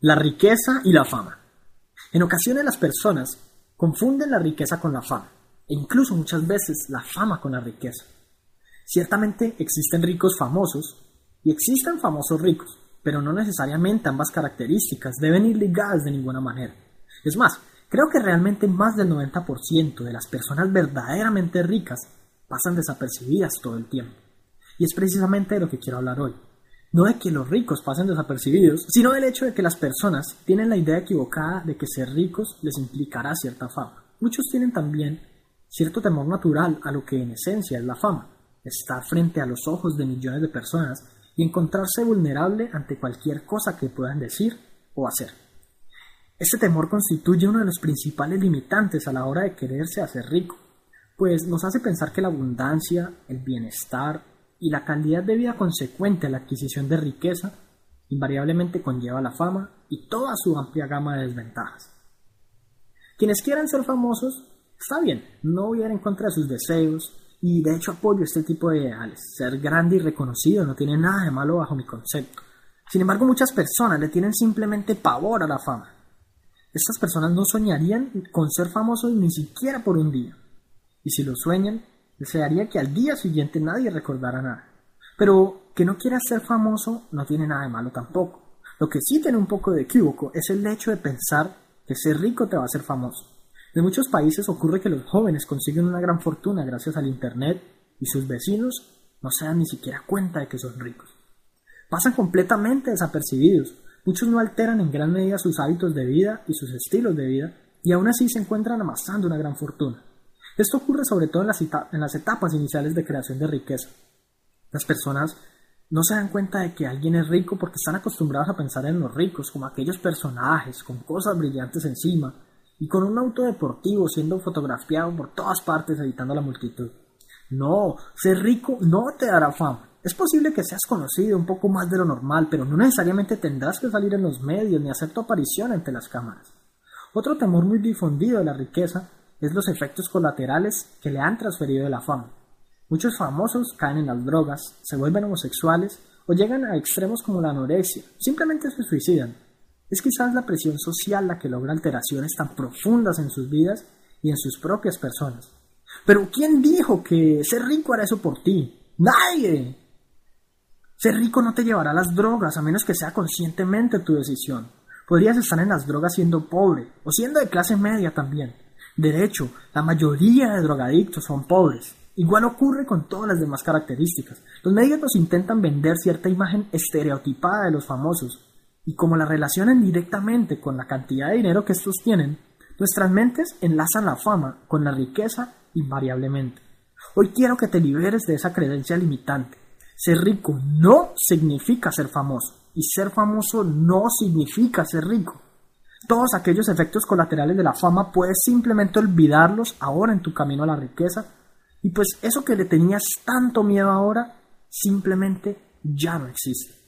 La riqueza y la fama. En ocasiones las personas confunden la riqueza con la fama, e incluso muchas veces la fama con la riqueza. Ciertamente existen ricos famosos y existen famosos ricos, pero no necesariamente ambas características deben ir ligadas de ninguna manera. Es más, creo que realmente más del 90% de las personas verdaderamente ricas pasan desapercibidas todo el tiempo. Y es precisamente de lo que quiero hablar hoy no de que los ricos pasen desapercibidos, sino del hecho de que las personas tienen la idea equivocada de que ser ricos les implicará cierta fama. Muchos tienen también cierto temor natural a lo que en esencia es la fama, estar frente a los ojos de millones de personas y encontrarse vulnerable ante cualquier cosa que puedan decir o hacer. Este temor constituye uno de los principales limitantes a la hora de quererse hacer rico, pues nos hace pensar que la abundancia, el bienestar y la calidad de vida consecuente a la adquisición de riqueza invariablemente conlleva la fama y toda su amplia gama de desventajas. Quienes quieran ser famosos, está bien, no voy a ir en contra de sus deseos y de hecho apoyo este tipo de ideales. Ser grande y reconocido no tiene nada de malo bajo mi concepto. Sin embargo, muchas personas le tienen simplemente pavor a la fama. Estas personas no soñarían con ser famosos ni siquiera por un día. Y si lo sueñan, Desearía que al día siguiente nadie recordara nada. Pero que no quiera ser famoso no tiene nada de malo tampoco. Lo que sí tiene un poco de equívoco es el hecho de pensar que ser rico te va a hacer famoso. En muchos países ocurre que los jóvenes consiguen una gran fortuna gracias al Internet y sus vecinos no se dan ni siquiera cuenta de que son ricos. Pasan completamente desapercibidos. Muchos no alteran en gran medida sus hábitos de vida y sus estilos de vida y aún así se encuentran amasando una gran fortuna. Esto ocurre sobre todo en las, etapas iniciales de creación de riqueza. Las personas no se dan cuenta de que alguien es rico porque están acostumbrados a pensar en los ricos como aquellos personajes con cosas brillantes encima y con un auto deportivo siendo fotografiado por todas partes evitando la multitud. No, ser rico no te dará fama. Es posible que seas conocido un poco más de lo normal, pero no necesariamente tendrás que salir en los medios ni hacer tu aparición ante las cámaras. Otro temor muy difundido de la riqueza es los efectos colaterales que le han transferido la fama. Muchos famosos caen en las drogas, se vuelven homosexuales o llegan a extremos como la anorexia, simplemente se suicidan. Es quizás la presión social la que logra alteraciones tan profundas en sus vidas y en sus propias personas. Pero ¿quién dijo que ser rico hará eso por ti? Nadie. Ser rico no te llevará a las drogas a menos que sea conscientemente tu decisión. Podrías estar en las drogas siendo pobre o siendo de clase media también. De hecho, la mayoría de drogadictos son pobres. Igual ocurre con todas las demás características. Los medios nos intentan vender cierta imagen estereotipada de los famosos, y como la relacionan directamente con la cantidad de dinero que estos tienen, nuestras mentes enlazan la fama con la riqueza invariablemente. Hoy quiero que te liberes de esa creencia limitante. Ser rico no significa ser famoso, y ser famoso no significa ser rico. Todos aquellos efectos colaterales de la fama puedes simplemente olvidarlos ahora en tu camino a la riqueza y pues eso que le tenías tanto miedo ahora simplemente ya no existe.